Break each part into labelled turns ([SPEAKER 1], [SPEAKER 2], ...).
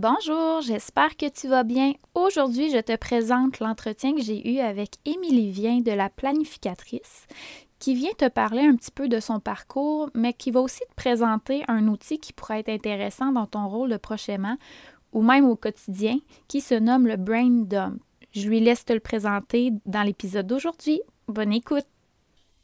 [SPEAKER 1] Bonjour, j'espère que tu vas bien. Aujourd'hui, je te présente l'entretien que j'ai eu avec Émilie Vien de la planificatrice, qui vient te parler un petit peu de son parcours, mais qui va aussi te présenter un outil qui pourrait être intéressant dans ton rôle de prochainement ou même au quotidien, qui se nomme le Brain Dump. Je lui laisse te le présenter dans l'épisode d'aujourd'hui. Bonne écoute!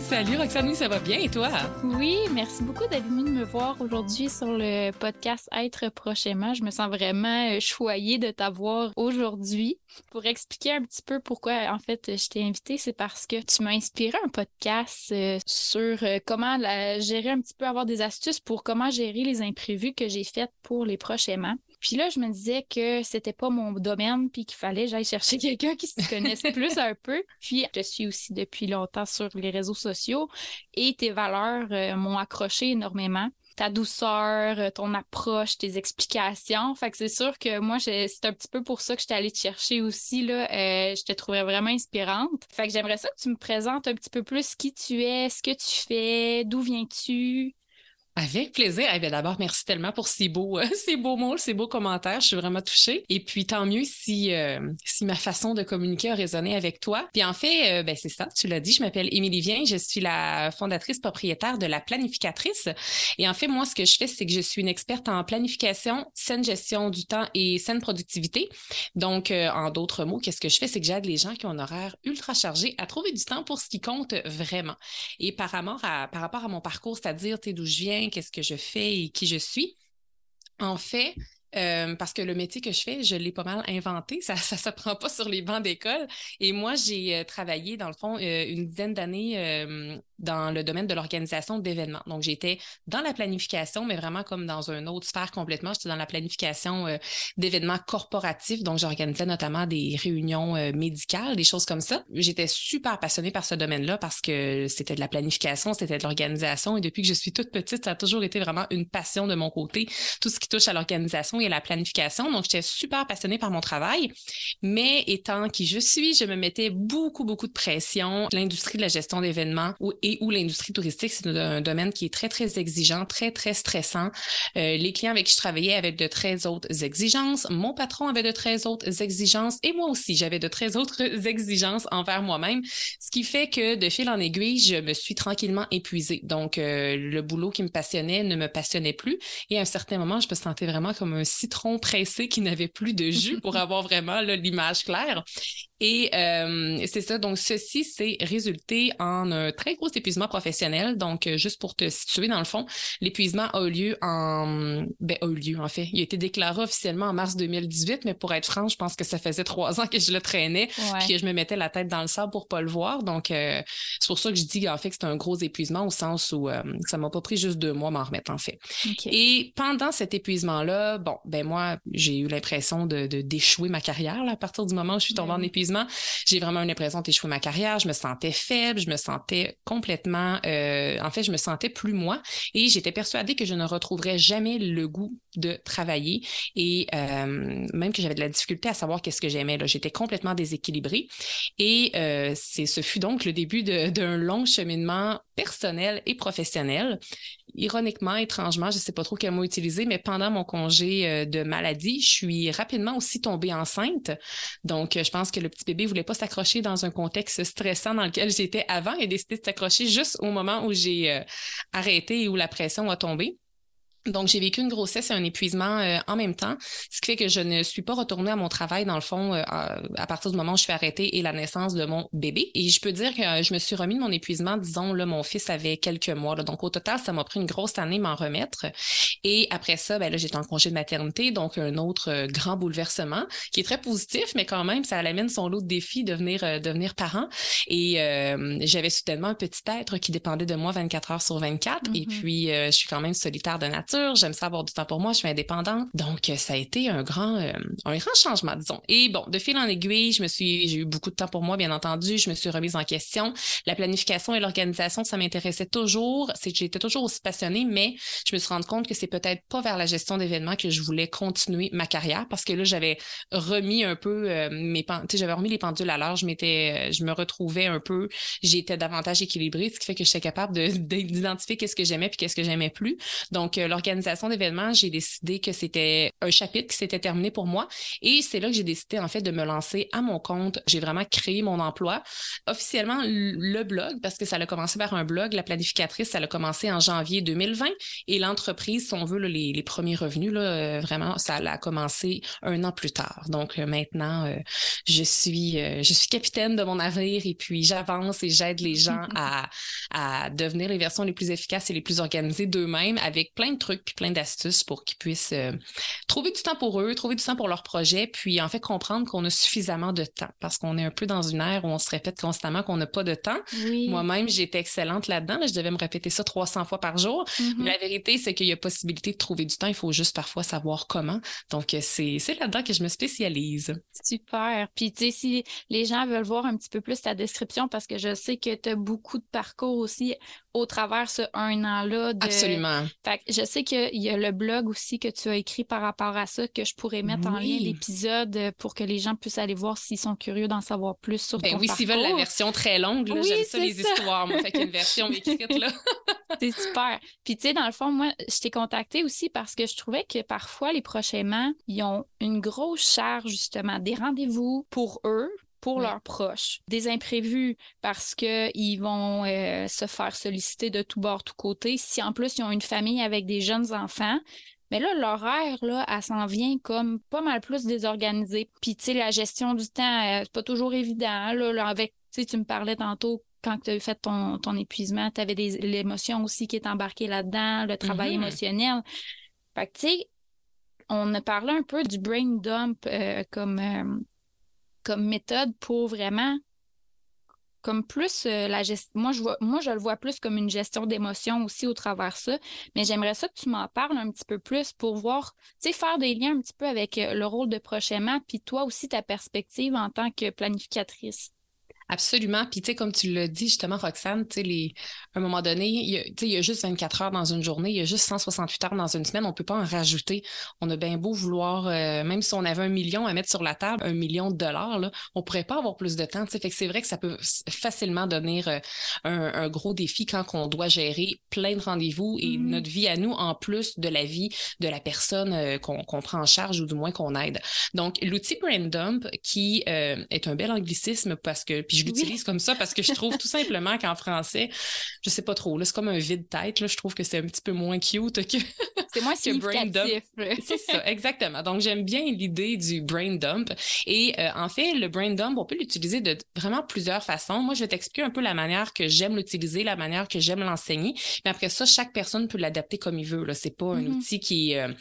[SPEAKER 2] Salut Roxane, ça va bien et toi?
[SPEAKER 1] Oui, merci beaucoup d'être venue me voir aujourd'hui sur le podcast Être prochainement. Je me sens vraiment euh, choyée de t'avoir aujourd'hui. Pour expliquer un petit peu pourquoi en fait je t'ai invitée, c'est parce que tu m'as inspiré un podcast euh, sur euh, comment gérer un petit peu, avoir des astuces pour comment gérer les imprévus que j'ai faites pour les prochainement. Puis là, je me disais que c'était pas mon domaine, puis qu'il fallait j'aille chercher quelqu'un qui se connaisse plus un peu. Puis je suis aussi depuis longtemps sur les réseaux sociaux et tes valeurs euh, m'ont accroché énormément ta douceur, euh, ton approche, tes explications. Fait que c'est sûr que moi, c'est un petit peu pour ça que je allée te chercher aussi. Là. Euh, je te trouvais vraiment inspirante. Fait que j'aimerais ça que tu me présentes un petit peu plus qui tu es, ce que tu fais, d'où viens-tu?
[SPEAKER 2] Avec plaisir. Eh D'abord, merci tellement pour ces beaux, euh, ces beaux mots, ces beaux commentaires. Je suis vraiment touchée. Et puis, tant mieux si, euh, si ma façon de communiquer a résonné avec toi. Puis, en fait, euh, ben, c'est ça, tu l'as dit, je m'appelle Émilie Vien. Je suis la fondatrice propriétaire de la planificatrice. Et en fait, moi, ce que je fais, c'est que je suis une experte en planification, saine gestion du temps et saine productivité. Donc, en d'autres mots, qu'est-ce que je fais? C'est que j'aide les gens qui ont un horaire ultra chargé à trouver du temps pour ce qui compte vraiment. Et par rapport à, par rapport à mon parcours, c'est-à-dire, tu d'où je viens, qu'est-ce que je fais et qui je suis. En fait, euh, parce que le métier que je fais, je l'ai pas mal inventé. Ça ne se prend pas sur les bancs d'école. Et moi, j'ai euh, travaillé, dans le fond, euh, une dizaine d'années dans le domaine de l'organisation d'événements. Donc, j'étais dans la planification, mais vraiment comme dans une autre sphère complètement. J'étais dans la planification d'événements corporatifs. Donc, j'organisais notamment des réunions médicales, des choses comme ça. J'étais super passionnée par ce domaine-là parce que c'était de la planification, c'était de l'organisation. Et depuis que je suis toute petite, ça a toujours été vraiment une passion de mon côté, tout ce qui touche à l'organisation et à la planification. Donc, j'étais super passionnée par mon travail. Mais étant qui je suis, je me mettais beaucoup, beaucoup de pression. L'industrie de la gestion d'événements et ou l'industrie touristique, c'est un domaine qui est très, très exigeant, très, très stressant. Euh, les clients avec qui je travaillais avaient de très hautes exigences. Mon patron avait de très hautes exigences et moi aussi, j'avais de très autres exigences envers moi-même, ce qui fait que de fil en aiguille, je me suis tranquillement épuisée. Donc, euh, le boulot qui me passionnait ne me passionnait plus et à un certain moment, je me sentais vraiment comme un citron pressé qui n'avait plus de jus pour avoir vraiment l'image claire. Et euh, c'est ça. Donc, ceci, c'est résulté en un très gros épuisement professionnel. Donc, euh, juste pour te situer, dans le fond, l'épuisement a eu lieu en... Ben, a eu lieu, en fait. Il a été déclaré officiellement en mars 2018, mais pour être franc, je pense que ça faisait trois ans que je le traînais, puis que je me mettais la tête dans le sable pour pas le voir. Donc, euh, c'est pour ça que je dis, en fait, que c'est un gros épuisement au sens où euh, ça m'a pas pris juste deux mois m'en remettre, en fait. Et pendant cet épuisement-là, bon, ben moi, j'ai eu l'impression de d'échouer ma carrière là, à partir du moment où je suis tombée en épuisement j'ai vraiment eu l'impression d'échouer ma carrière. Je me sentais faible, je me sentais complètement, euh, en fait, je me sentais plus moi et j'étais persuadée que je ne retrouverais jamais le goût de travailler et euh, même que j'avais de la difficulté à savoir qu'est-ce que j'aimais. J'étais complètement déséquilibrée et euh, ce fut donc le début d'un long cheminement personnel et professionnel ironiquement, étrangement, je ne sais pas trop quel mot utiliser, mais pendant mon congé euh, de maladie, je suis rapidement aussi tombée enceinte. Donc, euh, je pense que le petit bébé voulait pas s'accrocher dans un contexte stressant dans lequel j'étais avant et décidé de s'accrocher juste au moment où j'ai euh, arrêté et où la pression a tombé. Donc, j'ai vécu une grossesse et un épuisement euh, en même temps, ce qui fait que je ne suis pas retournée à mon travail, dans le fond, euh, à partir du moment où je suis arrêtée et la naissance de mon bébé. Et je peux dire que euh, je me suis remis de mon épuisement, disons, là, mon fils avait quelques mois. donc, au total, ça m'a pris une grosse année m'en remettre. Et après ça, ben là, j'étais en congé de maternité, donc un autre grand bouleversement qui est très positif, mais quand même, ça amène son lot de défis de devenir, devenir parent. Et euh, j'avais soudainement un petit être qui dépendait de moi 24 heures sur 24. Et mm-hmm. puis, je suis quand même solitaire de nature. J'aime ça avoir du temps pour moi. Je suis indépendante. Donc, ça a été un grand, un grand changement, disons. Et bon, de fil en aiguille, je me suis, j'ai eu beaucoup de temps pour moi, bien entendu. Je me suis remise en question. La planification et l'organisation, ça m'intéressait toujours. C'est que j'étais toujours aussi passionnée, mais je me suis rendu compte que c'est peut-être pas vers la gestion d'événements que je voulais continuer ma carrière parce que là, j'avais remis un peu euh, mes sais, j'avais remis les pendules à l'heure. Je m'étais, euh, je me retrouvais un peu, j'étais davantage équilibrée, ce qui fait que j'étais capable d'identifier qu'est-ce que j'aimais puis qu'est-ce que j'aimais plus. Donc, euh, l'organisation d'événements, j'ai décidé que c'était un chapitre qui s'était terminé pour moi et c'est là que j'ai décidé en fait de me lancer à mon compte. J'ai vraiment créé mon emploi officiellement le blog parce que ça a commencé par un blog. La planificatrice, ça a commencé en janvier 2020 et l'entreprise, si on veut, les, les, premiers revenus, là, euh, vraiment, ça a commencé un an plus tard. Donc euh, maintenant, euh, je suis je suis capitaine de mon navire et puis j'avance et j'aide les gens à, à devenir les versions les plus efficaces et les plus organisées d'eux-mêmes avec plein de trucs puis plein d'astuces pour qu'ils puissent trouver du temps pour eux, trouver du temps pour leur projet, puis en fait comprendre qu'on a suffisamment de temps parce qu'on est un peu dans une ère où on se répète constamment qu'on n'a pas de temps. Moi-même, j'étais excellente là-dedans. je devais me répéter ça 300 fois par jour. Mm-hmm. la vérité, c'est qu'il y a possibilité de trouver du temps. Il faut juste parfois savoir comment. Donc, euh, c'est là-dedans que je me spécialise.
[SPEAKER 1] Super. Puis, tu sais, si les gens veulent voir un petit peu plus ta description, parce que je sais que tu as beaucoup de parcours aussi au travers ce un an-là.
[SPEAKER 2] Absolument.
[SPEAKER 1] Fait je sais qu'il y a le blog aussi que tu as écrit par rapport à ça, que je pourrais mettre en lien l'épisode pour que les gens puissent aller voir s'ils sont curieux d'en savoir plus sur ben
[SPEAKER 2] oui, s'ils veulent la version très longue, j'aime ça les histoires. Moi, fait version écrite, là.
[SPEAKER 1] c'est super. Puis, tu sais, dans le fond, moi, je t'ai contacté aussi parce que je trouvais que parfois, les prochainement, ils ont une grosse charge, justement, des rendez-vous pour eux, pour leurs proches. Des imprévus parce qu'ils vont euh, se faire solliciter de tout bord, tout côté. Si en plus ils ont une famille avec des jeunes enfants, mais là, l'horaire, là, elle s'en vient comme pas mal plus désorganisée. Puis, tu sais, la gestion du temps, euh, c'est pas toujours évident. Là, avec, tu sais, tu me parlais tantôt quand tu as fait ton, ton épuisement, tu avais l'émotion aussi qui est embarquée là-dedans, le travail mm-hmm. émotionnel. Fait que, tu sais, on a parlé un peu du brain dump euh, comme, euh, comme méthode pour vraiment comme plus euh, la gestion. Moi je, vois, moi, je le vois plus comme une gestion d'émotions aussi au travers ça. Mais j'aimerais ça que tu m'en parles un petit peu plus pour voir, tu sais, faire des liens un petit peu avec le rôle de prochainement, puis toi aussi ta perspective en tant que planificatrice.
[SPEAKER 2] Absolument. Puis, tu sais, comme tu l'as dit justement, Roxane, tu sais, les... à un moment donné, il y, a, il y a juste 24 heures dans une journée, il y a juste 168 heures dans une semaine, on peut pas en rajouter. On a bien beau vouloir, euh, même si on avait un million à mettre sur la table, un million de dollars, là, on pourrait pas avoir plus de temps. Tu sais, fait que c'est vrai que ça peut facilement devenir euh, un, gros défi quand on doit gérer plein de rendez-vous et mm-hmm. notre vie à nous, en plus de la vie de la personne euh, qu'on prend en charge ou du moins qu'on aide. Donc, l'outil Brain Dump, qui est un bel anglicisme parce que, je l'utilise comme ça parce que je trouve tout simplement qu'en français, je sais pas trop, c'est comme un vide-tête. Je trouve que c'est un petit peu moins cute que.
[SPEAKER 1] C'est moins significatif.
[SPEAKER 2] c'est ça, exactement. Donc, j'aime bien l'idée du brain dump. Et euh, en fait, le brain dump, on peut l'utiliser de vraiment plusieurs façons. Moi, je vais t'expliquer un peu la manière que j'aime l'utiliser, la manière que j'aime l'enseigner. Mais après ça, chaque personne peut l'adapter comme il veut. Ce n'est pas un mm-hmm. outil qui est. Euh,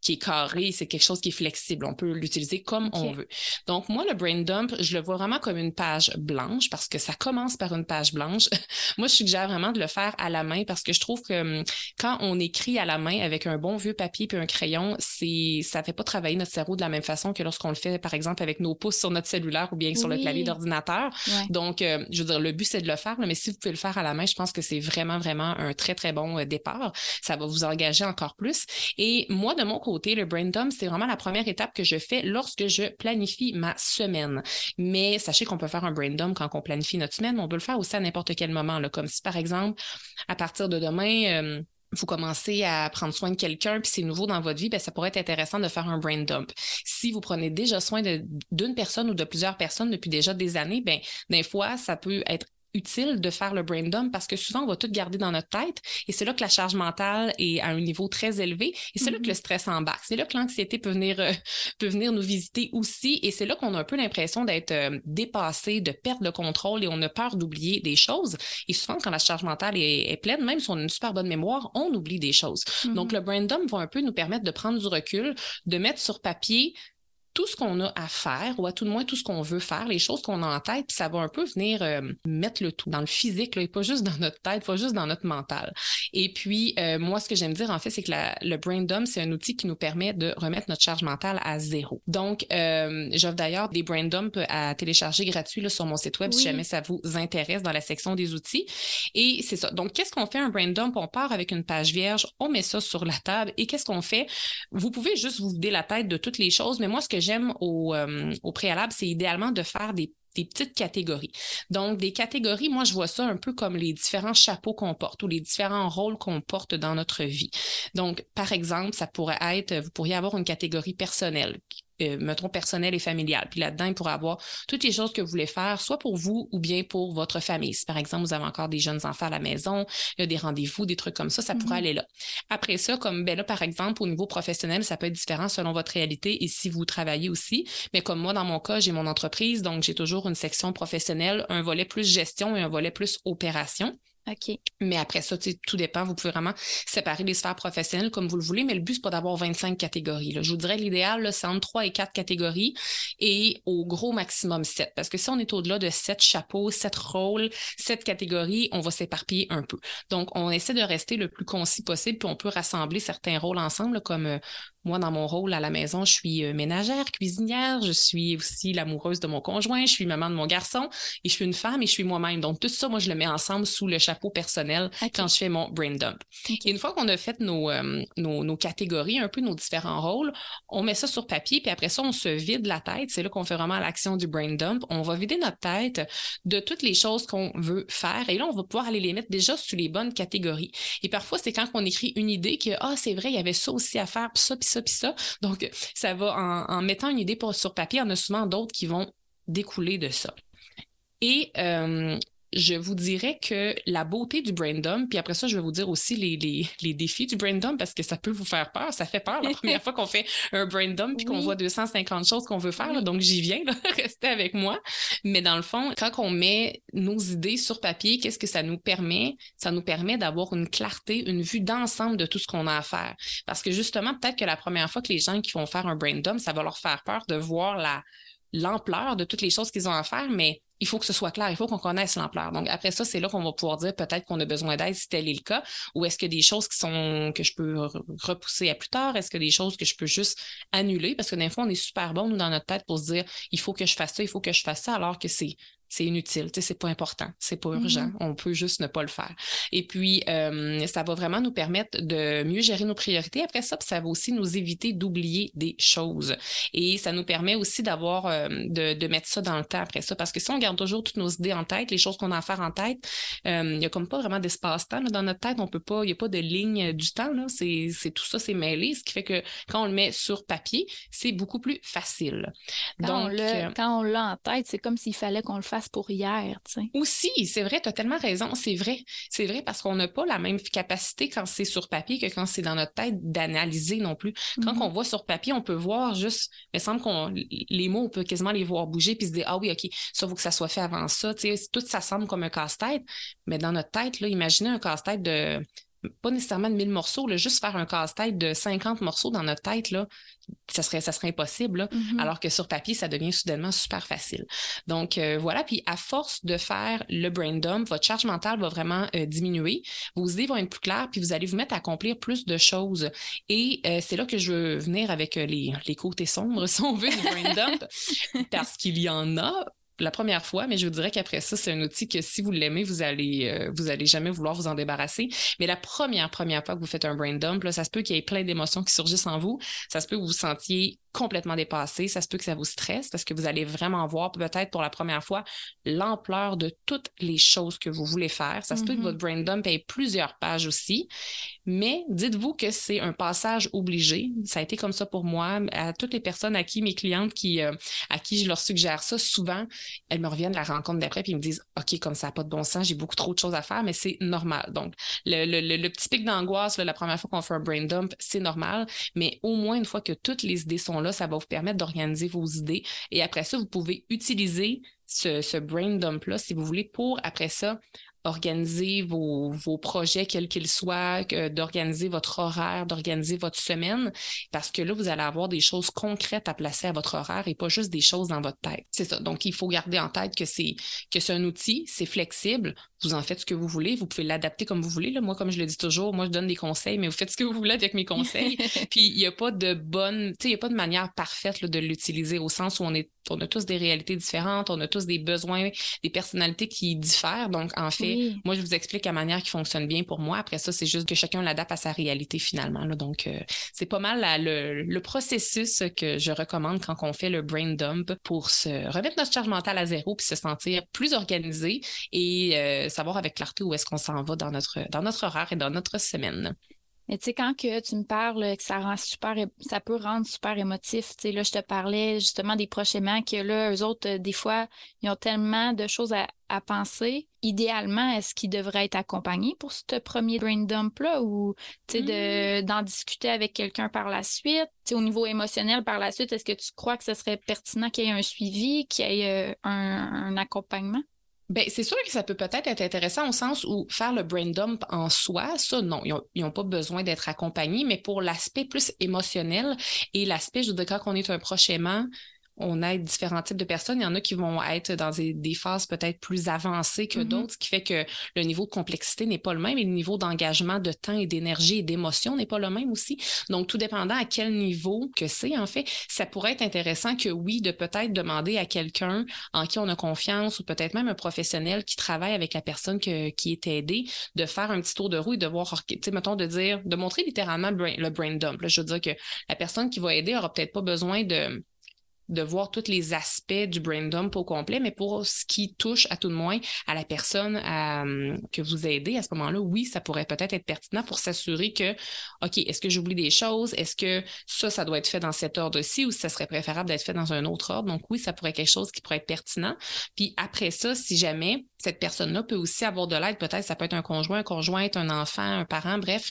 [SPEAKER 2] qui est carré, c'est quelque chose qui est flexible. On peut l'utiliser comme on veut. Donc, moi, le brain dump, je le vois vraiment comme une page blanche parce que ça commence par une page blanche. moi, je suggère vraiment de le faire à la main parce que je trouve que hum, quand on écrit à la main avec un bon vieux papier puis un crayon, c'est ça fait pas travailler notre cerveau de la même façon que lorsqu'on le fait, par exemple, avec nos pouces sur notre cellulaire ou bien sur le clavier d'ordinateur. Donc, euh, je veux dire, le but, c'est de le faire, mais si vous pouvez le faire à la main, je pense que c'est vraiment, vraiment un très, très bon euh, départ. Ça va vous engager encore plus. Et moi, de mon côté, le brain dump, c'est vraiment la première étape que je fais lorsque je planifie ma semaine. Mais sachez qu'on peut faire un brain dump quand on planifie notre semaine, on peut le faire aussi à n'importe quel moment. Comme si, par exemple, à partir de demain, euh, vous commencez à prendre soin de quelqu'un, puis c'est nouveau dans votre vie, ben, ça pourrait être intéressant de faire un brain dump. Si vous prenez déjà soin d'une personne ou de plusieurs personnes depuis déjà des années, ben, des fois, ça peut être utile de faire le brain dump parce que souvent, on va tout garder dans notre tête et c'est là que la charge mentale est à un niveau très élevé et c'est là que le mm-hmm. stress embarque. C'est là que l'anxiété peut venir, euh, peut venir nous visiter aussi et c'est là qu'on a un peu l'impression d'être euh, dépassé, de perdre le contrôle et on a peur d'oublier des choses. Et souvent, quand la charge mentale est, pleine, même si on a une super bonne mémoire, on oublie des choses. Donc, mm-hmm. le brain dump va un peu nous permettre de prendre du recul, de mettre sur papier tout ce qu'on a à faire, ou à tout le moins tout ce qu'on veut faire, les choses qu'on a en tête, puis ça va un peu venir euh, mettre le tout dans le physique, là, et pas juste dans notre tête, pas juste dans notre mental. Et puis, euh, moi, ce que j'aime dire, en fait, c'est que le brain dump, c'est un outil qui nous permet de remettre notre charge mentale à zéro. Donc, euh, j'offre d'ailleurs des brain dumps à télécharger gratuits là, sur mon site web si jamais ça vous intéresse dans la section des outils. Et c'est ça. Donc, qu'est-ce qu'on fait un brain dump? On part avec une page vierge, on met ça sur la table et qu'est-ce qu'on fait? Vous pouvez juste vous vider la tête de toutes les choses, mais moi, ce que euh, au, préalable, c'est idéalement de faire des petites catégories. Donc, des catégories, moi, je vois ça un peu comme les différents chapeaux qu'on porte ou les différents rôles qu'on porte dans notre vie. Donc, par exemple, ça pourrait être, vous pourriez avoir une catégorie personnelle euh, mettons, personnel et familial. Puis là-dedans, il pourra avoir toutes les choses que vous voulez faire, soit pour vous ou bien pour votre famille. Si par exemple, vous avez encore des jeunes enfants à la maison, il y a des rendez-vous, des trucs comme ça, ça pourrait mm-hmm. aller là. Après ça, comme ben là, par exemple, au niveau professionnel, ça peut être différent selon votre réalité et si vous travaillez aussi. Mais comme moi, dans mon cas, j'ai mon entreprise, donc j'ai toujours une section professionnelle, un volet plus gestion et un volet plus opération.
[SPEAKER 1] OK.
[SPEAKER 2] Mais après ça, tout dépend. Vous pouvez vraiment séparer les sphères professionnelles comme vous le voulez, mais le but, c'est pas d'avoir 25 catégories. Je vous dirais l'idéal, c'est entre 3 et 4 catégories et au gros maximum 7. Parce que si on est au-delà de 7 chapeaux, 7 rôles, 7 catégories, on va s'éparpiller un peu. Donc, on essaie de rester le plus concis possible, puis on peut rassembler certains rôles ensemble, comme euh, moi, dans mon rôle à la maison, je suis euh, ménagère, cuisinière, je suis aussi l'amoureuse de mon conjoint, je suis maman de mon garçon et je suis une femme et je suis moi-même. Donc, tout ça, moi, je le mets ensemble sous le chapeau personnel quand je fais mon brain dump. Et une fois qu'on a fait nos, euh, nos, nos, catégories, un peu nos différents rôles, on met ça sur papier, puis après ça, on se vide la tête. C'est là qu'on fait vraiment l'action du brain dump. On va vider notre tête de toutes les choses qu'on veut faire. Et là, on va pouvoir aller les mettre déjà sous les bonnes catégories. Et parfois, c'est quand on écrit une idée que, ah, c'est vrai, il y avait ça aussi à faire, puis ça, puis ça, puis ça. Donc, ça va en, mettant une idée sur papier, en a souvent d'autres qui vont découler de ça. Et euh, je vous dirais que la beauté du brain dump, puis après ça, je vais vous dire aussi les, les, défis du brain dump parce que ça peut vous faire peur. Ça fait peur la première fois qu'on fait un brain dump puis qu'on voit 250 choses qu'on veut faire. donc, j'y viens, là, restez avec moi. Mais dans le fond, quand on met nos idées sur papier, qu'est-ce que ça nous permet? Ça nous permet d'avoir une clarté, une vue d'ensemble de tout ce qu'on a à faire. Parce que justement, peut-être que la première fois que les gens qui vont faire un brain dump, ça va leur faire peur de voir la l'ampleur de toutes les choses qu'ils ont à faire, mais il faut que ce soit clair, il faut qu'on connaisse l'ampleur. Donc après ça, c'est là qu'on va pouvoir dire peut-être qu'on a besoin d'aide si tel est le cas, ou est-ce que des choses qui sont que je peux repousser à plus tard, est-ce que des choses que je peux juste annuler? Parce que des fois on est super bon nous dans notre tête pour se dire il faut que je fasse ça, il faut que je fasse ça alors que c'est c'est inutile, tu sais, c'est pas important, c'est pas urgent, mm-hmm. on peut juste ne pas le faire. Et puis, euh, ça va vraiment nous permettre de mieux gérer nos priorités. Après ça, ça va aussi nous éviter d'oublier des choses. Et ça nous permet aussi d'avoir, euh, de, de, mettre ça dans le temps après ça, parce que si on garde toujours toutes nos idées en tête, les choses qu'on a à faire en tête, euh, il y a comme pas vraiment d'espace-temps dans notre tête, on peut pas, il y a pas de ligne du temps, là, c'est, c'est tout ça, c'est mêlé, ce qui fait que quand on le met sur papier, c'est beaucoup plus facile.
[SPEAKER 1] Quand Donc, on quand on l'a en tête, c'est comme s'il fallait qu'on le fasse pour hier.
[SPEAKER 2] Aussi, c'est vrai, tu as tellement raison, c'est vrai. C'est vrai parce qu'on n'a pas la même capacité quand c'est sur papier que quand c'est dans notre tête d'analyser non plus. Quand mm-hmm. on voit sur papier, on peut voir juste, il me semble qu'on les mots, on peut quasiment les voir bouger puis se dire Ah oui, OK, ça faut que ça soit fait avant ça. tout ça semble comme un casse-tête, mais dans notre tête, là, imaginez un casse-tête de pas nécessairement de 1000 morceaux, là, juste faire un casse-tête de 50 morceaux dans notre tête, là, ça serait, ça serait impossible. Mm-hmm. Alors que sur papier, ça devient soudainement super facile. Donc euh, voilà, puis à force de faire le brain dump, votre charge mentale va vraiment euh, diminuer, vos idées vont être plus claires, puis vous allez vous mettre à accomplir plus de choses. Et euh, c'est là que je veux venir avec les, les côtés sombres, si on veut, du brain dump, parce qu'il y en a la première fois, mais je vous dirais qu'après ça, c'est un outil que si vous l'aimez, vous allez, euh, vous allez jamais vouloir vous en débarrasser. Mais la première, première fois que vous faites un brain dump, là, ça se peut qu'il y ait plein d'émotions qui surgissent en vous. Ça se peut que vous vous sentiez complètement dépassé. Ça se peut que ça vous stresse parce que vous allez vraiment voir peut-être pour la première fois l'ampleur de toutes les choses que vous voulez faire. Ça se peut que mm-hmm. votre brain dump ait plusieurs pages aussi, mais dites-vous que c'est un passage obligé. Ça a été comme ça pour moi. À toutes les personnes à qui mes clientes qui, euh, à qui je leur suggère ça, souvent, elles me reviennent de la rencontre d'après puis ils me disent OK, comme ça n'a pas de bon sens, j'ai beaucoup trop de choses à faire, mais c'est normal. Donc, le, le petit pic d'angoisse la première fois qu'on fait un brain dump, c'est normal, mais au moins une fois que toutes les idées sont là, ça va vous permettre d'organiser vos idées. Et après ça, vous pouvez utiliser ce, ce brain dump-là, si vous voulez, pour après ça organiser vos, vos projets, quels qu'ils soient, d'organiser votre horaire, d'organiser votre semaine, parce que là, vous allez avoir des choses concrètes à placer à votre horaire et pas juste des choses dans votre tête. C'est ça. Donc, il faut garder en tête que c'est que c'est un outil, c'est flexible. Vous en faites ce que vous voulez. Vous pouvez l'adapter comme vous voulez. Là. Moi, comme je le dis toujours, moi, je donne des conseils, mais vous faites ce que vous voulez avec mes conseils. Puis, il n'y a pas de bonne, tu sais, il n'y a pas de manière parfaite de l'utiliser au sens où on est on a tous des réalités différentes, on a tous des besoins, des personnalités qui diffèrent. Donc, en fait, moi, je vous explique la manière qui fonctionne bien pour moi. Après ça, c'est juste que chacun l'adapte à sa réalité finalement. Donc, euh, c'est pas mal le, processus que je recommande quand on fait le brain dump pour se remettre notre charge mentale à zéro puis se sentir plus organisé et euh, savoir avec clarté où est-ce qu'on s'en va dans notre, dans notre horaire et dans notre semaine.
[SPEAKER 1] Mais tu sais, quand que tu me parles que ça rend super, ça peut rendre super émotif. Tu sais, là, je te parlais justement des prochainement que là, eux autres, euh, des fois, ils ont tellement de choses à, penser. Idéalement, est-ce qu'ils devraient être accompagnés pour ce premier brain dump-là ou tu sais, mmh. d'en discuter avec quelqu'un par la suite? Tu sais, au niveau émotionnel, par la suite, est-ce que tu crois que ce serait pertinent qu'il y ait un suivi, qu'il y ait euh, un accompagnement?
[SPEAKER 2] Ben, c'est sûr que ça peut peut-être être intéressant au sens où faire le brain dump en soi, ça, non, ils n'ont pas besoin d'être accompagnés, mais pour l'aspect plus émotionnel et l'aspect, je dire, quand on est un proche aimant, on aide différents types de personnes. Il y en a qui vont être dans des, phases peut-être plus avancées que mm-hmm. d'autres, ce qui fait que le niveau de complexité n'est pas le même et le niveau d'engagement, de temps et d'énergie et d'émotion n'est pas le même aussi. Donc, tout dépendant à quel niveau que c'est, en fait, ça pourrait être intéressant que oui, de peut-être demander à quelqu'un en qui on a confiance ou peut-être même un professionnel qui travaille avec la personne qui est aidée, de faire un petit tour de roue et de voir, tu sais, mettons, de dire, de montrer littéralement le brain dump. je veux dire que la personne qui va aider aura peut-être pas besoin de de voir tous les aspects du brain dump au complet, mais pour ce qui touche à tout de moins à la personne euh, que vous aidez à ce moment-là, oui, ça pourrait peut-être être pertinent pour s'assurer que, OK, est-ce que j'oublie des choses? Est-ce que ça, ça doit être fait dans cet ordre-ci ou ça serait préférable d'être fait dans un autre ordre? Donc oui, ça pourrait être quelque chose qui pourrait être pertinent. Puis après ça, si jamais cette personne-là peut aussi avoir de l'aide, peut-être ça peut être un conjoint, un conjointe, un enfant, un parent, bref,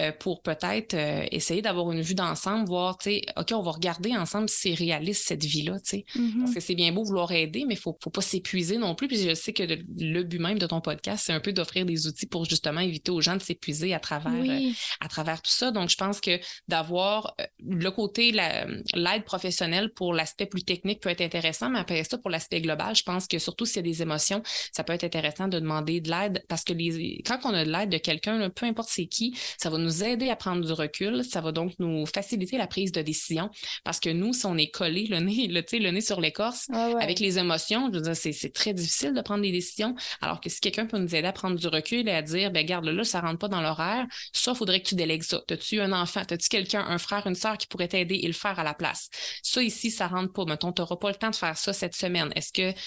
[SPEAKER 2] euh, pour peut-être euh, essayer d'avoir une vue d'ensemble, voir, tu sais, OK, on va regarder ensemble si c'est réaliste cette vie-là, tu sais. Mm-hmm. Parce que c'est bien beau vouloir aider, mais il faut, faut pas s'épuiser non plus. Puis je sais que le, but même de ton podcast, c'est un peu d'offrir des outils pour justement éviter aux gens de s'épuiser à travers euh, à travers tout ça. Donc, je pense que d'avoir le côté, l'aide professionnelle pour l'aspect plus technique peut être intéressant, mais après ça, pour l'aspect global, je pense que surtout s'il y a des émotions, ça peut être intéressant de demander de l'aide parce que les, quand on a de l'aide de quelqu'un, peu importe c'est qui, ça va nous aider à prendre du recul. Ça va donc nous faciliter la prise de décision parce que nous, si on est collé le nez, le, le nez sur l'écorce avec les émotions, je veux dire, c'est très difficile de prendre des décisions. Alors que si quelqu'un peut nous aider à prendre du recul et à dire, ben garde là, ça rentre pas dans l'horaire, ça, faudrait que tu délègues ça. T'as-tu un enfant, t'as-tu quelqu'un, un frère, une sœur qui pourrait t'aider et le faire à la place? Ça ici, ça rentre pas. Mettons, t'auras pas le temps de faire ça cette semaine. Est-ce que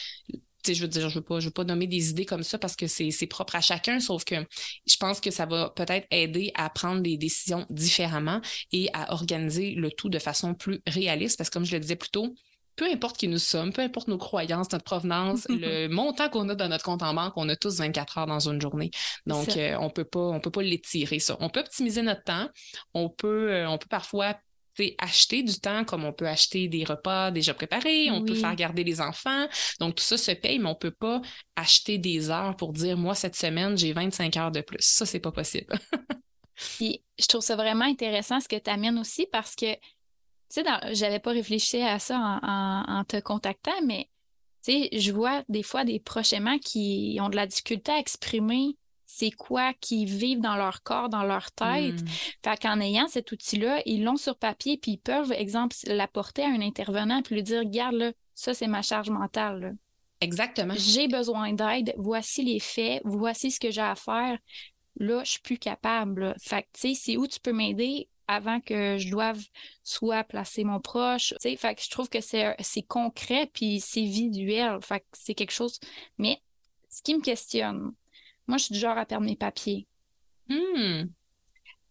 [SPEAKER 2] je veux dire, je veux pas, je veux pas nommer des idées comme ça parce que c'est propre à chacun, sauf que je pense que ça va peut-être aider à prendre des décisions différemment et à organiser le tout de façon plus réaliste parce que comme je le disais plus tôt, peu importe qui nous sommes, peu importe nos croyances, notre provenance, le montant qu'on a dans notre compte en banque, on a tous 24 heures dans une journée. Donc, euh, on peut pas, on peut pas l'étirer, ça. On peut optimiser notre temps. On peut, euh, on peut parfois acheter du temps comme on peut acheter des repas déjà préparés, on peut faire garder les enfants. Donc, tout ça se paye, mais on ne peut pas acheter des heures pour dire, moi, cette semaine, j'ai 25 heures de plus. Ça, c'est pas possible.
[SPEAKER 1] Puis, je trouve ça vraiment intéressant ce que tu amènes aussi parce que, tu sais, j'avais pas réfléchi à ça en, te contactant, mais, tu sais, je vois des fois des prochainement qui ont de la difficulté à exprimer c'est quoi qu'ils vivent dans leur corps, dans leur tête. Hmm. Fait qu'en ayant cet outil-là, ils l'ont sur papier, puis ils peuvent, exemple, l'apporter à un intervenant, puis lui dire, regarde, là, ça, c'est ma charge mentale.
[SPEAKER 2] Exactement.
[SPEAKER 1] J'ai besoin d'aide, voici les faits, voici ce que j'ai à faire. Là, je suis plus capable. Fait que, tu sais, c'est où tu peux m'aider avant que je doive soit placer mon proche. Tu sais, fait que je trouve que c'est concret puis c'est visuel. Fait que c'est quelque chose. Mais ce qui me questionne, moi, je suis du genre à perdre mes papiers.
[SPEAKER 2] Hmm.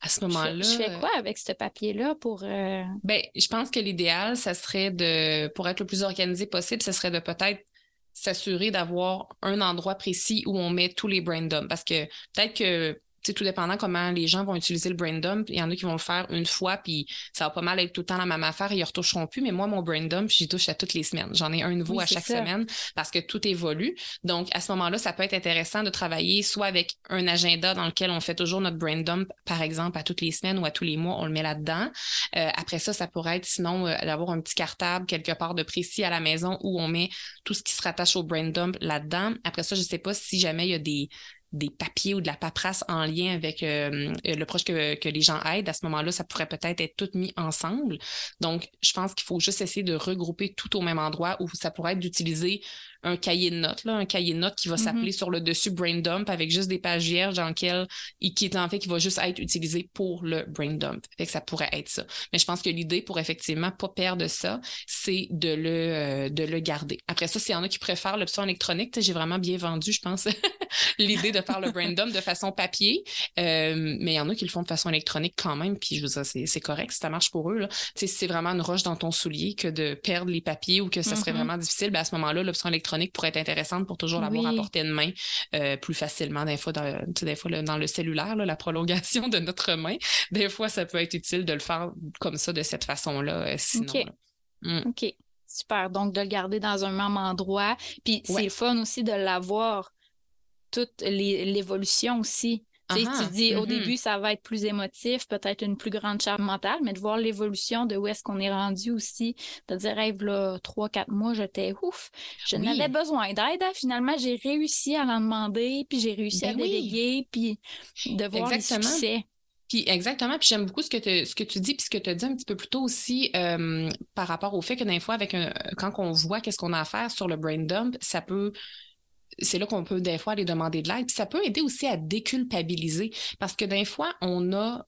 [SPEAKER 2] À ce moment-là.
[SPEAKER 1] Je, fais quoi avec ce papier-là pour. Euh,
[SPEAKER 2] ben, je pense que l'idéal, ça serait de, pour être le plus organisé possible, ce serait de peut-être s'assurer d'avoir un endroit précis où on met tous les brain dumps. Parce que peut-être que c'est tout dépendant comment les gens vont utiliser le brain dump. Il y en a qui vont le faire une fois, puis ça va pas mal être tout le temps la même affaire, ils ne retoucheront plus. Mais moi, mon brain dump, j'y touche à toutes les semaines. J'en ai un nouveau à chaque semaine parce que tout évolue. Donc, à ce moment-là, ça peut être intéressant de travailler soit avec un agenda dans lequel on fait toujours notre brain dump, par exemple, à toutes les semaines ou à tous les mois, on le met là-dedans. Euh, après ça, ça pourrait être sinon euh, d'avoir un petit cartable quelque part de précis à la maison où on met tout ce qui se rattache au brain dump là-dedans. Après ça, je sais pas si jamais il y a des des papiers ou de la paperasse en lien avec euh, le proche que, que, les gens aident, à ce moment-là, ça pourrait peut-être être tout mis ensemble. Donc, je pense qu'il faut juste essayer de regrouper tout au même endroit où ça pourrait être d'utiliser un cahier de notes, là, un cahier de notes qui va mm-hmm. s'appeler sur le dessus Brain Dump avec juste des pages vierges dans lesquelles, qui est en fait, qui va juste être utilisé pour le Brain Dump. Fait que ça pourrait être ça. Mais je pense que l'idée pour effectivement pas perdre ça, c'est de le, euh, de le garder. Après ça, s'il y en a qui préfèrent l'option électronique, j'ai vraiment bien vendu, je pense, l'idée de faire le Brain Dump de façon papier. Euh, mais il y en a qui le font de façon électronique quand même, puis je veux dire, c'est correct, ça marche pour eux. Là. C'est vraiment une roche dans ton soulier que de perdre les papiers ou que ça serait mm-hmm. vraiment difficile. Ben à ce moment-là, l'option électronique pourrait être intéressante pour toujours l'avoir à portée de main euh, plus facilement. Des fois, dans, des fois dans le cellulaire, la prolongation de notre main, des fois, ça peut être utile de le faire comme ça, de cette façon-là. Euh, sinon,
[SPEAKER 1] hmm. OK. Super. Donc, de le garder dans un même endroit. Puis, c'est fun aussi de l'avoir, toute l'évolution aussi tu dis au mm-hmm. début, ça va être plus émotif, peut-être une plus grande charge mentale, mais de voir l'évolution de où est-ce qu'on est rendu aussi, de dire, hey, là, trois, quatre mois, j'étais ouf. Je n'avais besoin d'aide. Hein. Finalement, j'ai réussi à l'en demander, puis j'ai réussi à ben déléguer, puis de voir Exactement. succès.
[SPEAKER 2] Puis exactement, puis j'aime beaucoup ce que, ce que tu dis, puis ce que tu as dit un petit peu plus tôt aussi euh, par rapport au fait que des fois, avec quand on voit qu'est-ce qu'on a à faire sur le brain dump, ça peut c'est là qu'on peut des fois aller demander de l'aide. Puis ça peut aider aussi à déculpabiliser parce que des fois, on a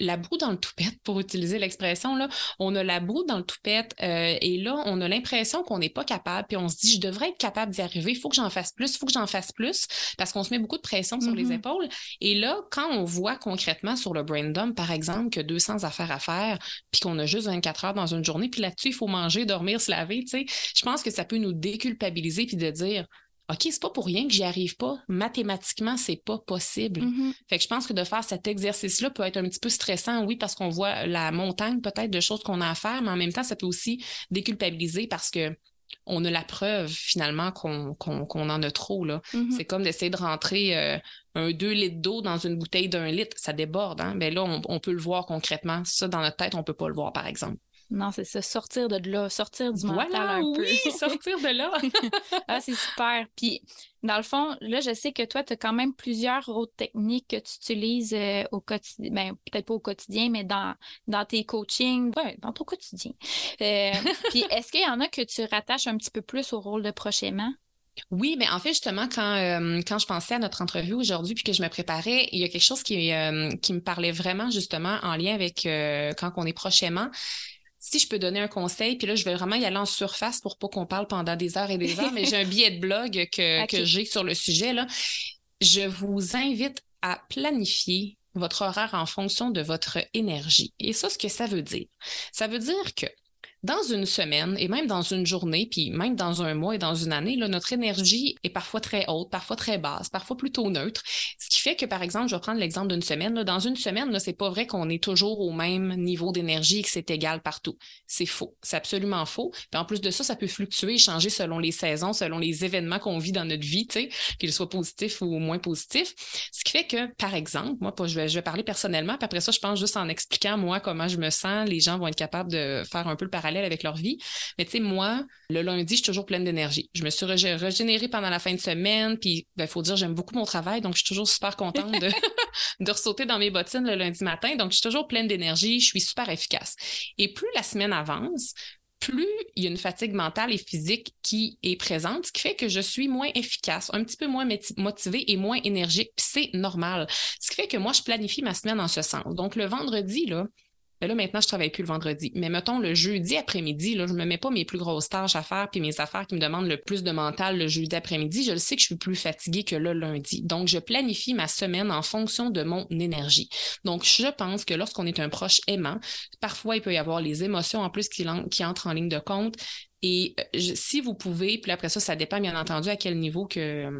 [SPEAKER 2] la boue dans le toupette, pour utiliser l'expression, là, on a la boue dans le toupette euh, et là, on a l'impression qu'on n'est pas capable, puis on se dit, je devrais être capable d'y arriver, il faut que j'en fasse plus, il faut que j'en fasse plus, parce qu'on se met beaucoup de pression sur les mm-hmm. épaules. Et là, quand on voit concrètement sur le brain dump, par exemple, que 200 affaires à faire, puis qu'on a juste 24 heures dans une journée, puis là-dessus, il faut manger, dormir, se laver, tu sais, je pense que ça peut nous déculpabiliser, puis de dire, OK, c'est pas pour rien que j'y arrive pas. Mathématiquement, c'est pas possible. Mm-hmm. Fait que je pense que de faire cet exercice-là peut être un petit peu stressant, oui, parce qu'on voit la montagne peut-être de choses qu'on a à faire, mais en même temps, ça peut aussi déculpabiliser parce que on a la preuve finalement qu'on en a trop. là. Mm-hmm. C'est comme d'essayer de rentrer euh, un 2 litres d'eau dans une bouteille d'un litre. Ça déborde. Hein? Mais là, on, on, peut le voir concrètement. Ça, dans notre tête, on peut pas le voir, par exemple.
[SPEAKER 1] Non, c'est ça, sortir de là, sortir du mental un peu.
[SPEAKER 2] Sortir de là.
[SPEAKER 1] ah, c'est super. Puis, dans le fond, là, je sais que toi, tu as quand même plusieurs autres techniques que tu utilises euh, au quotidien. Ben, peut-être pas au quotidien, mais dans, dans tes coachings, ouais, dans ton quotidien. Euh, puis, est-ce qu'il y en a que tu rattaches un petit peu plus au rôle de prochainement?
[SPEAKER 2] Oui, mais en fait, justement, quand, euh, quand je pensais à notre entrevue aujourd'hui puis que je me préparais, il y a quelque chose qui, qui me parlait vraiment justement en lien avec quand on est prochainement si je peux donner un conseil, puis là, je vais vraiment y aller en surface pour pas qu'on parle pendant des heures et des heures, mais j'ai un billet de blog que, que j'ai sur le sujet. Là. Je vous invite à planifier votre horaire en fonction de votre énergie. Et ça, ce que ça veut dire, ça veut dire que dans une semaine et même dans une journée, puis même dans un mois et dans une année, notre énergie est parfois très haute, parfois très basse, parfois plutôt neutre. Ce qui fait que, par exemple, je vais prendre l'exemple d'une semaine. Dans une semaine, c'est pas vrai qu'on est toujours au même niveau d'énergie et que c'est égal partout. C'est faux. C'est absolument faux. En plus de ça, ça peut fluctuer, changer selon les saisons, selon les événements qu'on vit dans notre vie, qu'ils soient positifs ou moins positifs. Ce qui fait que, par exemple, moi, je vais, je vais parler personnellement, puis après ça, je pense juste en expliquant, moi, comment je me sens, les gens vont être capables de faire un peu le parallèle avec leur vie. Mais tu sais, moi, le lundi, je suis toujours pleine d'énergie. Je me suis régénérée pendant la fin de semaine, puis il ben, faut dire, j'aime beaucoup mon travail, donc je suis toujours super contente de, de ressauter dans mes bottines le lundi matin. Donc, je suis toujours pleine d'énergie, je suis super efficace. Et plus la semaine avance, plus il y a une fatigue mentale et physique qui est présente, ce qui fait que je suis moins efficace, un petit peu moins motivée et moins énergique, puis c'est normal. Ce qui fait que moi, je planifie ma semaine en ce sens. Donc, le vendredi, là, ben là, maintenant, je travaille plus le vendredi. Mais mettons, le jeudi après-midi, là, je me mets pas mes plus grosses tâches à faire puis mes affaires qui me demandent le plus de mental le jeudi après-midi. Je le sais que je suis plus fatiguée que le lundi. Donc, je planifie ma semaine en fonction de mon énergie. Donc, je pense que lorsqu'on est un proche aimant, parfois, il peut y avoir les émotions en plus qui, entrent en ligne de compte. Et euh, si vous pouvez, puis après ça, ça dépend bien entendu à quel niveau que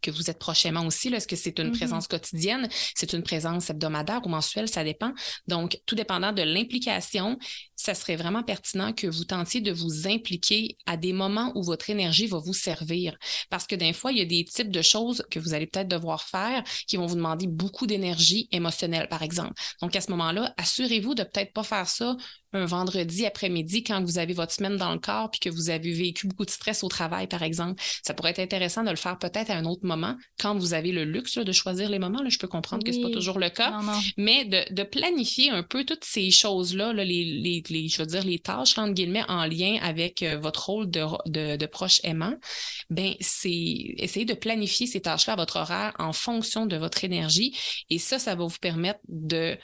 [SPEAKER 2] que vous êtes prochainement aussi. Est-ce que c'est une mm-hmm. présence quotidienne? C'est une présence hebdomadaire ou mensuelle? Ça dépend. Donc, tout dépendant de l'implication, ça serait vraiment pertinent que vous tentiez de vous impliquer à des moments où votre énergie va vous servir. Parce que des fois, il y a des types de choses que vous allez peut-être devoir faire qui vont vous demander beaucoup d'énergie émotionnelle, par exemple. Donc, à ce moment-là, assurez-vous de peut-être pas faire ça un vendredi après-midi quand vous avez votre semaine dans le corps puis que vous avez vécu beaucoup de stress au travail, par exemple. Ça pourrait être intéressant de le faire peut-être à un autre moment quand vous avez le luxe de choisir les moments. Là, je peux comprendre que ce n'est pas toujours le cas, mais de, planifier un peu toutes ces choses-là, les, les, les, je veux dire, les tâches, entre guillemets, en lien avec euh, votre rôle de, de, de proche aimant, ben c'est essayer de planifier ces tâches-là à votre horaire en fonction de votre énergie. Et ça, ça va vous permettre de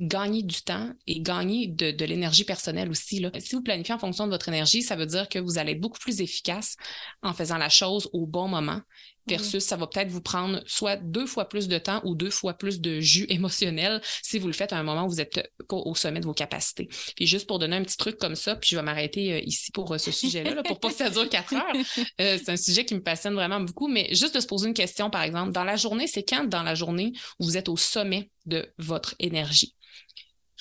[SPEAKER 2] gagner du temps et gagner de, l'énergie personnelle aussi. Si vous planifiez en fonction de votre énergie, ça veut dire que vous allez être beaucoup plus efficace en faisant la chose au bon moment versus ça va peut-être vous prendre soit deux fois plus de temps ou deux fois plus de jus émotionnel si vous le faites à un moment où vous êtes au sommet de vos capacités. Puis juste pour donner un petit truc comme ça, puis je vais m'arrêter euh, ici pour euh, ce sujet-là, pour pas que ça dure quatre heures. Euh, c'est un sujet qui me passionne vraiment beaucoup, mais juste de se poser une question, par exemple, dans la journée, c'est quand dans la journée où vous êtes au sommet de votre énergie?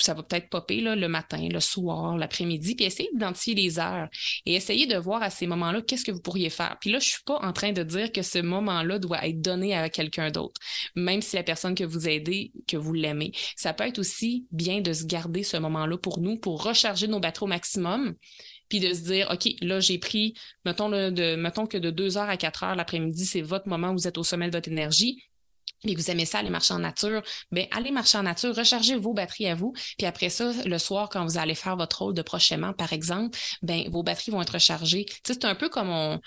[SPEAKER 2] Ça va peut-être popper là, le matin, le soir, l'après-midi, puis essayez d'identifier les heures et essayez de voir à ces moments-là qu'est-ce que vous pourriez faire. Puis là, je suis pas en train de dire que ce moment-là doit être donné à quelqu'un d'autre, même si la personne que vous aidez, que vous l'aimez. Ça peut être aussi bien de se garder ce moment-là pour nous, pour recharger nos batteries au maximum, puis de se dire, OK, là, j'ai pris, mettons, de, mettons que de 2 heures à 4 heures l'après-midi, c'est votre moment où vous êtes au sommet de votre énergie et vous aimez ça aller marcher en nature, bien, allez marcher en nature, rechargez vos batteries à vous, puis après ça, le soir, quand vous allez faire votre rôle de prochainement, par exemple, ben vos batteries vont être rechargées. Tu sais, c'est un peu comme on,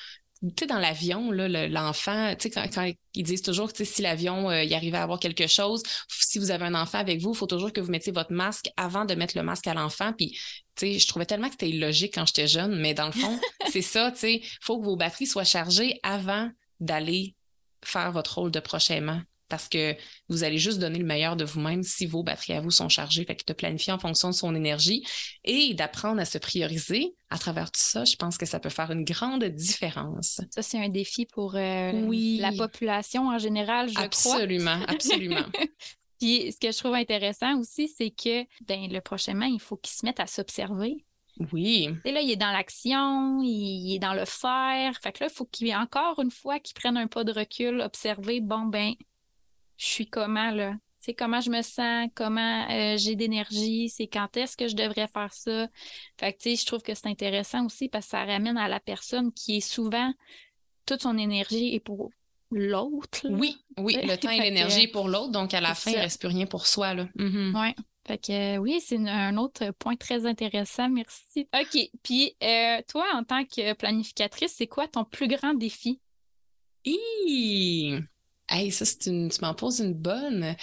[SPEAKER 2] tu sais, dans l'avion, l'enfant, tu sais, quand, ils disent toujours que si l'avion euh, y arrivait à avoir quelque chose, si vous avez un enfant avec vous, il faut toujours que vous mettiez votre masque avant de mettre le masque à l'enfant. Puis, tu sais, je trouvais tellement que c'était illogique quand j'étais jeune, mais dans le fond, c'est ça, tu sais, il faut que vos batteries soient chargées avant d'aller faire votre rôle de prochainement parce que vous allez juste donner le meilleur de vous-même si vos batteries à vous sont chargées. Fait que de planifier en fonction de son énergie et d'apprendre à se prioriser à travers tout ça, je pense que ça peut faire une grande différence.
[SPEAKER 1] Ça, c'est un défi pour euh, la population en général, je
[SPEAKER 2] crois. Absolument, absolument.
[SPEAKER 1] Puis ce que je trouve intéressant aussi, c'est que ben, le prochainement, il faut qu'il se mette à s'observer.
[SPEAKER 2] Oui.
[SPEAKER 1] Et là, il est dans l'action, il est dans le faire. Fait que là, il faut qu'il, encore une fois, qu'il prenne un pas de recul, observer, bon, ben, je suis comment là? C'est comment je me sens, comment euh, j'ai d'énergie, c'est quand est-ce que je devrais faire ça? Fait que, tu sais, je trouve que c'est intéressant aussi parce que ça ramène à la personne qui est souvent toute son énergie est pour l'autre.
[SPEAKER 2] Oui, oui, le temps et l'énergie pour l'autre, donc à la fin, il ne reste plus rien pour soi. Là.
[SPEAKER 1] Oui. Fait que oui, c'est un autre point très intéressant. Merci. OK. Puis euh, toi, en tant que planificatrice, c'est quoi ton plus grand défi?
[SPEAKER 2] Hey, ça, c'est une. Tu m'en poses une bonne.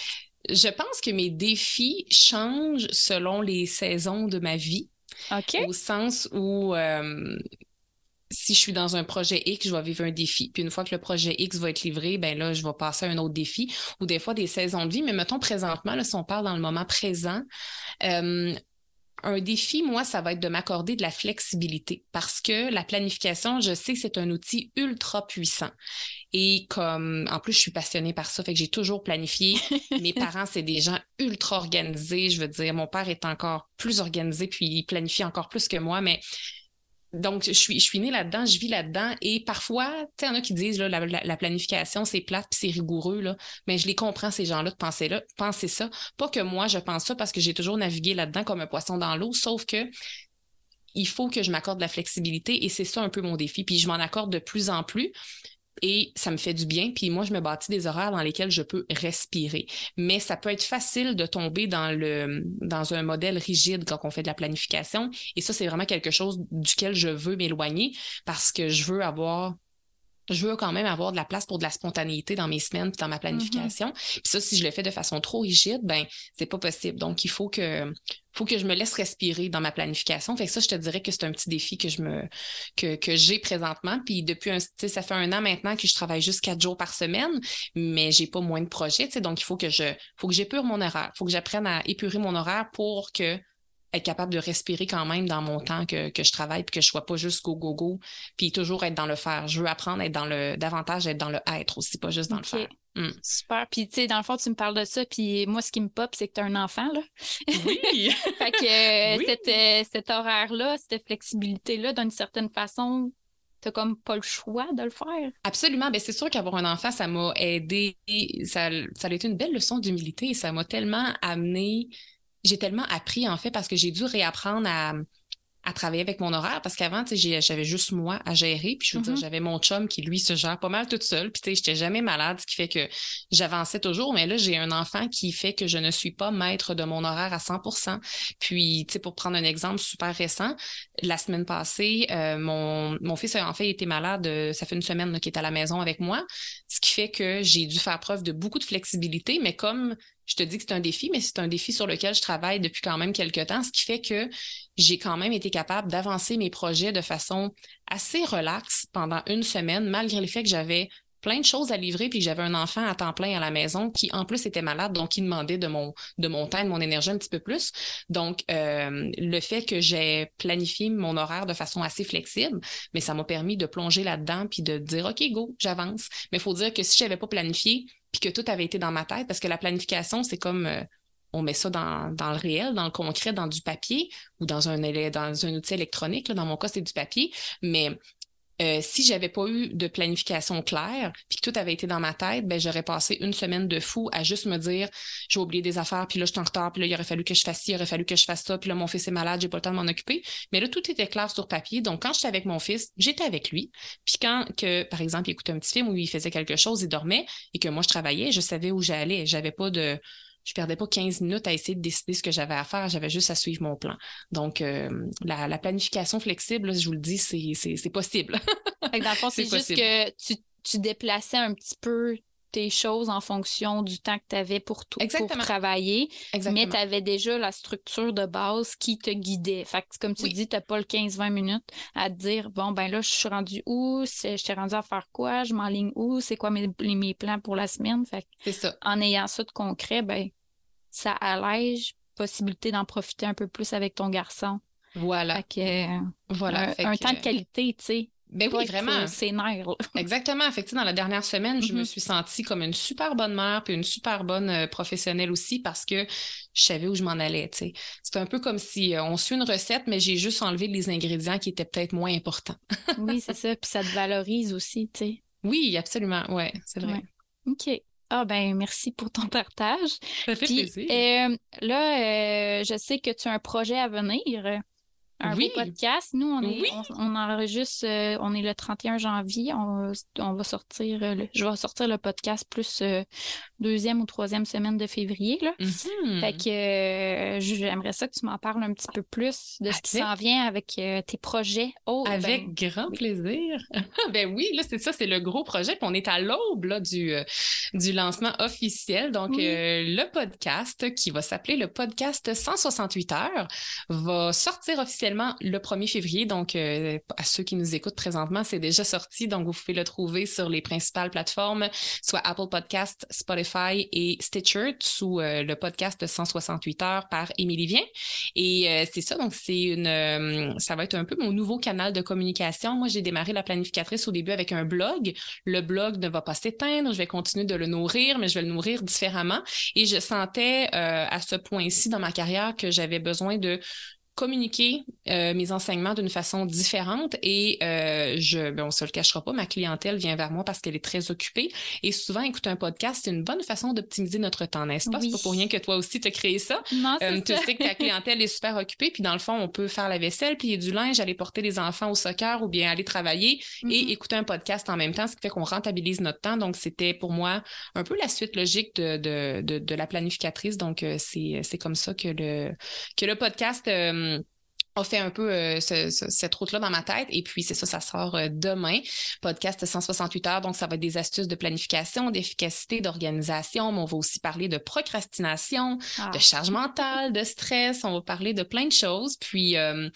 [SPEAKER 2] Je pense que mes défis changent selon les saisons de ma vie.
[SPEAKER 1] OK.
[SPEAKER 2] Au sens où euh, si je suis dans un projet X, je vais vivre un défi. Puis une fois que le projet X va être livré, ben là, je vais passer à un autre défi. Ou des fois des saisons de vie. Mais mettons présentement, là, si on parle dans le moment présent, euh, un défi, moi, ça va être de m'accorder de la flexibilité parce que la planification, je sais que c'est un outil ultra puissant. Et comme, en plus, je suis passionnée par ça, fait que j'ai toujours planifié. Mes parents, c'est des gens ultra organisés. Je veux dire, mon père est encore plus organisé, puis il planifie encore plus que moi, mais donc, je suis, je suis née là-dedans, je vis là-dedans. Et parfois, tu sais, il y en a qui disent là, la, planification, c'est plate puis c'est rigoureux, là. Mais je les comprends, ces gens-là, de penser, là, penser ça. Pas que moi, je pense ça parce que j'ai toujours navigué là-dedans comme un poisson dans l'eau, sauf que il faut que je m'accorde de la flexibilité et c'est ça un peu mon défi. Puis je m'en accorde de plus en plus et ça me fait du bien. Puis moi, je me bâtis des horaires dans lesquels je peux respirer. Mais ça peut être facile de tomber dans, le, dans un modèle rigide quand on fait de la planification. Et ça, c'est vraiment quelque chose duquel je veux m'éloigner parce que je veux avoir je veux quand même avoir de la place pour de la spontanéité dans mes semaines dans ma mm-hmm. planification. Puis ça, si je le fais de façon trop rigide, ben c'est pas possible. Donc, il faut que faut que je me laisse respirer dans ma planification. Fait que ça, je te dirais que c'est un petit défi que je me que, que j'ai présentement. Puis depuis un, ça fait un an maintenant que je travaille juste quatre jours par semaine, mais j'ai pas moins de projets. Donc, il faut que je faut que j'épure mon horaire. Il faut que j'apprenne à épurer mon horaire pour que être capable de respirer quand même dans mon temps que, que je travaille, puis que je sois pas juste go, go, go, puis toujours être dans le faire. Je veux apprendre à être dans le, davantage être dans le être aussi, pas juste dans le faire.
[SPEAKER 1] Mm. Super. Puis, tu sais, dans le fond, tu me parles de ça, puis moi, ce qui me pop, c'est que tu as un enfant, là.
[SPEAKER 2] Oui!
[SPEAKER 1] fait que Cette, euh, cet horaire-là, cette flexibilité-là, d'une certaine façon, t'as comme pas le choix de le faire.
[SPEAKER 2] Absolument. Ben, c'est sûr qu'avoir un enfant, ça m'a aidé. Ça, ça a été une belle leçon d'humilité. Ça m'a tellement amené j'ai tellement appris en fait parce que j'ai dû réapprendre à, à travailler avec mon horaire parce qu'avant, j'avais juste moi à gérer. Puis je veux dire, mm-hmm. j'avais mon chum qui, lui, se gère pas mal toute seule. Puis tu sais, j'étais jamais malade, ce qui fait que j'avançais toujours. Mais là, j'ai un enfant qui fait que je ne suis pas maître de mon horaire à 100% Puis, tu sais, pour prendre un exemple super récent, la semaine passée, euh, mon, mon fils a en fait été malade. Euh, ça fait une semaine qu'il est à la maison avec moi. Ce qui fait que j'ai dû faire preuve de beaucoup de flexibilité. Mais comme je te dis que c'est un défi, mais c'est un défi sur lequel je travaille depuis quand même quelques temps, ce qui fait que j'ai quand même été capable d'avancer mes projets de façon assez relaxe pendant une semaine, malgré le fait que j'avais plein de choses à livrer, puis que j'avais un enfant à temps plein à la maison qui, en plus, était malade, donc qui demandait de mon, de mon temps, de mon énergie un petit peu plus. Donc, euh, le fait que j'ai planifié mon horaire de façon assez flexible, mais ça m'a permis de plonger là-dedans, puis de dire, OK, go, j'avance. Mais il faut dire que si je n'avais pas planifié, puis que tout avait été dans ma tête, parce que la planification, c'est comme euh, on met ça dans, le réel, dans le concret, dans du papier ou dans un, dans un outil électronique. Dans mon cas, c'est du papier, mais euh, si j'avais pas eu de planification claire, puis que tout avait été dans ma tête, ben j'aurais passé une semaine de fou à juste me dire j'ai oublié des affaires, puis là je suis en retard, puis là il aurait fallu que je fasse ci, il aurait fallu que je fasse ça, puis là mon fils est malade, j'ai pas le temps de m'en occuper. Mais là tout était clair sur papier. Donc quand j'étais avec mon fils, j'étais avec lui. Puis quand que par exemple il écoutait un petit film où il faisait quelque chose, il dormait et que moi je travaillais, je savais où j'allais. J'avais pas de je perdais pas 15 minutes à essayer de décider ce que j'avais à faire, j'avais juste à suivre mon plan. Donc, euh, la, planification flexible, je vous le dis, c'est possible.
[SPEAKER 1] dans le fond, c'est juste que tu, tu déplaçais un petit peu tes choses en fonction du temps que tu avais pour, tout, pour travailler, mais tu avais déjà la structure de base qui te guidait. Fait que, comme tu dis, tu n'as pas le 15-20 minutes à te dire bon, ben là, je suis rendu où, je t'ai rendu à faire quoi, je m'enligne où, c'est quoi mes, mes plans pour la semaine? Fait
[SPEAKER 2] que, ça.
[SPEAKER 1] En ayant ça de concret, ben ça allège possibilité d'en profiter un peu plus avec ton garçon.
[SPEAKER 2] Voilà.
[SPEAKER 1] Fait que, voilà. Un, temps de qualité, tu sais.
[SPEAKER 2] Ben oui, vraiment.
[SPEAKER 1] C'est.
[SPEAKER 2] Exactement. Fait dans la dernière semaine, je me mm-hmm. suis sentie comme une super bonne mère puis une super bonne euh, professionnelle aussi parce que je savais où je m'en allais. C'est un peu comme si euh, on suit une recette, mais j'ai juste enlevé les ingrédients qui étaient peut-être moins importants.
[SPEAKER 1] oui, c'est ça. Puis ça te valorise aussi, tu sais.
[SPEAKER 2] Oui, absolument. Ouais, c'est vrai.
[SPEAKER 1] OK. Ah ben merci pour ton partage.
[SPEAKER 2] Ça fait plaisir.
[SPEAKER 1] Euh, là, je sais que tu as un projet à venir un oui. podcast. Nous, on, est, on, enregistre, euh, on est le 31 janvier. On, on va sortir, euh, je vais sortir le podcast plus euh, deuxième ou troisième semaine de février. Là.
[SPEAKER 2] Mm-hmm.
[SPEAKER 1] Fait que j'aimerais ça que tu m'en parles un petit peu plus de ce qui s'en vient avec tes projets.
[SPEAKER 2] Oh, avec grand plaisir. ben oui, là, c'est ça, c'est le gros projet. Puis on est à l'aube là, du, du lancement officiel. Donc, le podcast qui va s'appeler le podcast 168 heures va sortir officiellement le 1er février. Donc, euh, à ceux qui nous écoutent présentement, c'est déjà sorti. Donc, vous pouvez le trouver sur les principales plateformes, soit Apple Podcast, Spotify et Stitcher, sous euh, le podcast de 168 heures par Émilie Vien. Et euh, c'est ça. Donc, c'est une, ça va être un peu mon nouveau canal de communication. Moi, j'ai démarré la planificatrice au début avec un blog. Le blog ne va pas s'éteindre. Je vais continuer de le nourrir, mais je vais le nourrir différemment. Et je sentais à ce point-ci dans ma carrière que j'avais besoin de communiquer euh, mes enseignements d'une façon différente et euh, je, ben, on se le cachera pas, ma clientèle vient vers moi parce qu'elle est très occupée et souvent écouter un podcast, c'est une bonne façon d'optimiser notre temps, n'est-ce pas? C'est pas pour rien que toi aussi tu as créé ça.
[SPEAKER 1] Non, euh,
[SPEAKER 2] tu sais que ta clientèle est super occupée puis dans le fond, on peut faire la vaisselle, plier du linge, aller porter les enfants au soccer ou bien aller travailler et mm-hmm. écouter un podcast en même temps, ce qui fait qu'on rentabilise notre temps. Donc, c'était pour moi un peu la suite logique de, de, de, la planificatrice. Donc, c'est comme ça que le, que le podcast um, on fait un peu euh, cette route-là dans ma tête. Et puis, c'est ça, ça sort euh, demain. Podcast 168 heures. Donc, ça va être des astuces de planification, d'efficacité, d'organisation. Mais on va aussi parler de procrastination, ah. de charge mentale, de stress. On va parler de plein de choses. Puis, euh,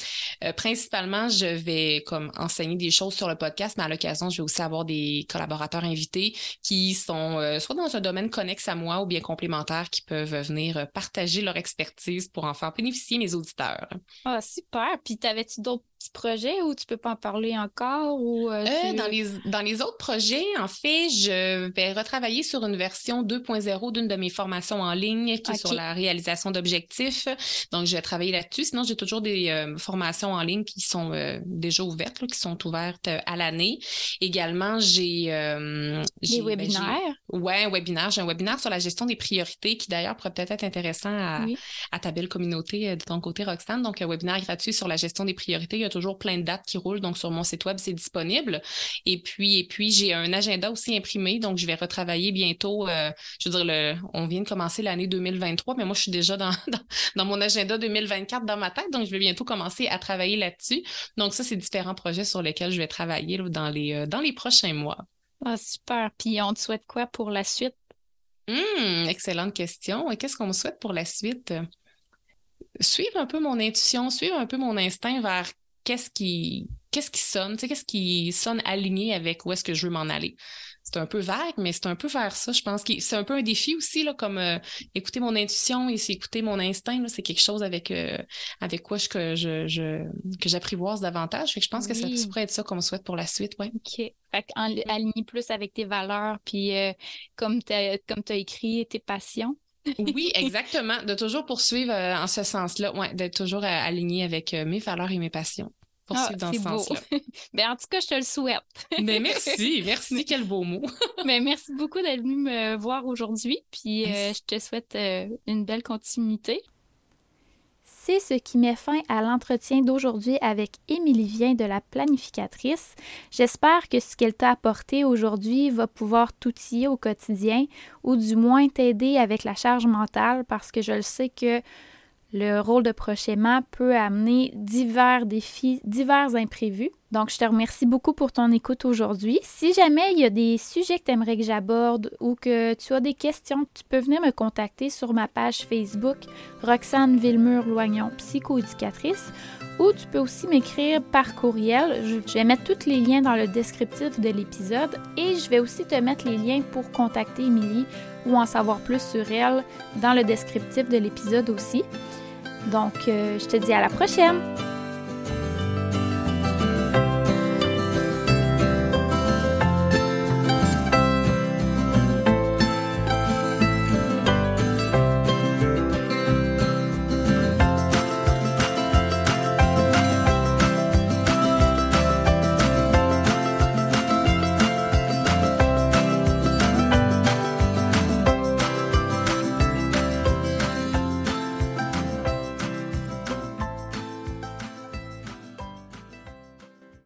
[SPEAKER 2] principalement, je vais comme enseigner des choses sur le podcast, mais à l'occasion, je vais aussi avoir des collaborateurs invités qui sont soit dans un domaine connexe à moi ou bien complémentaire qui peuvent venir partager leur expertise pour en faire bénéficier mes auditeurs.
[SPEAKER 1] Ah, super. Puis, t'avais-tu d'autres petits projets ou tu peux pas en parler encore? Ou,
[SPEAKER 2] euh, euh, dans, les, dans les autres projets, en fait, je vais retravailler sur une version 2.0 d'une de mes formations en ligne qui est sur la réalisation d'objectifs. Donc, je vais travailler là-dessus. Sinon, j'ai toujours des euh, formations en ligne qui sont déjà ouvertes, qui sont ouvertes à l'année. Également, j'ai...
[SPEAKER 1] des ben, webinaires?
[SPEAKER 2] Oui, un webinaire. J'ai un webinaire sur la gestion des priorités qui, d'ailleurs, pourrait peut-être être intéressant à, à ta belle communauté de ton côté, Roxane. Donc, un webinaire gratuit sur la gestion des priorités. Il y a toujours plein de dates qui roulent, donc sur mon site web, c'est disponible. Et puis, et puis j'ai un agenda aussi imprimé, donc je vais retravailler bientôt. Euh, je veux dire, le, on vient de commencer l'année 2023, mais moi, je suis déjà dans, dans, mon agenda 2024 dans ma tête, donc je vais bientôt commencer à travailler là-dessus. Donc, ça, c'est différents projets sur lesquels je vais travailler dans, les, euh, dans les prochains mois.
[SPEAKER 1] Ah, super. Puis, on te souhaite quoi pour la suite?
[SPEAKER 2] Hum, excellente question. Qu'est-ce qu'on me souhaite pour la suite? suivre un peu mon intuition, suivre un peu mon instinct vers qu'est-ce qui qu'est-ce qui sonne, qu'est-ce qui sonne aligné avec où est-ce que je veux m'en aller. C'est un peu vague, mais c'est un peu vers ça. Je pense que c'est un peu un défi aussi, là, comme euh, écouter mon intuition et écouter mon instinct. C'est quelque chose avec, euh, avec quoi je, que, je, que j'apprivoise davantage. Fait que je pense que ça, pourrait être ça qu'on souhaite pour la suite. Ouais.
[SPEAKER 1] OK. Fait aligner plus avec tes valeurs, puis euh, comme tu as écrit, tes passions
[SPEAKER 2] oui, exactement. De toujours poursuivre euh, en ce sens-là, ouais, d'être toujours euh, aligné avec euh, mes valeurs et mes passions. Poursuivre ah, dans ce sens-là.
[SPEAKER 1] ben, en tout cas, je te le souhaite.
[SPEAKER 2] Mais ben, merci, merci, quel beau mot.
[SPEAKER 1] ben, merci beaucoup d'être venu me voir aujourd'hui. Puis je te souhaite une belle continuité.
[SPEAKER 3] C'est ce qui met fin à l'entretien d'aujourd'hui avec Émilie Vien de la planificatrice. J'espère que ce qu'elle t'a apporté aujourd'hui va pouvoir t'outiller au quotidien ou du moins t'aider avec la charge mentale parce que je le sais que le rôle de prochainement peut amener divers défis, divers imprévus. Donc, je te remercie beaucoup pour ton écoute aujourd'hui. Si jamais il y a des sujets que tu aimerais que j'aborde ou que tu as des questions, tu peux venir me contacter sur ma page Facebook Roxane Villemur-Loignon, psychoéducatrice, ou tu peux aussi m'écrire par courriel. Je vais mettre tous les liens dans le descriptif de l'épisode et je vais aussi te mettre les liens pour contacter Émilie ou en savoir plus sur elle dans le descriptif de l'épisode aussi. Donc, euh, je te dis à la prochaine!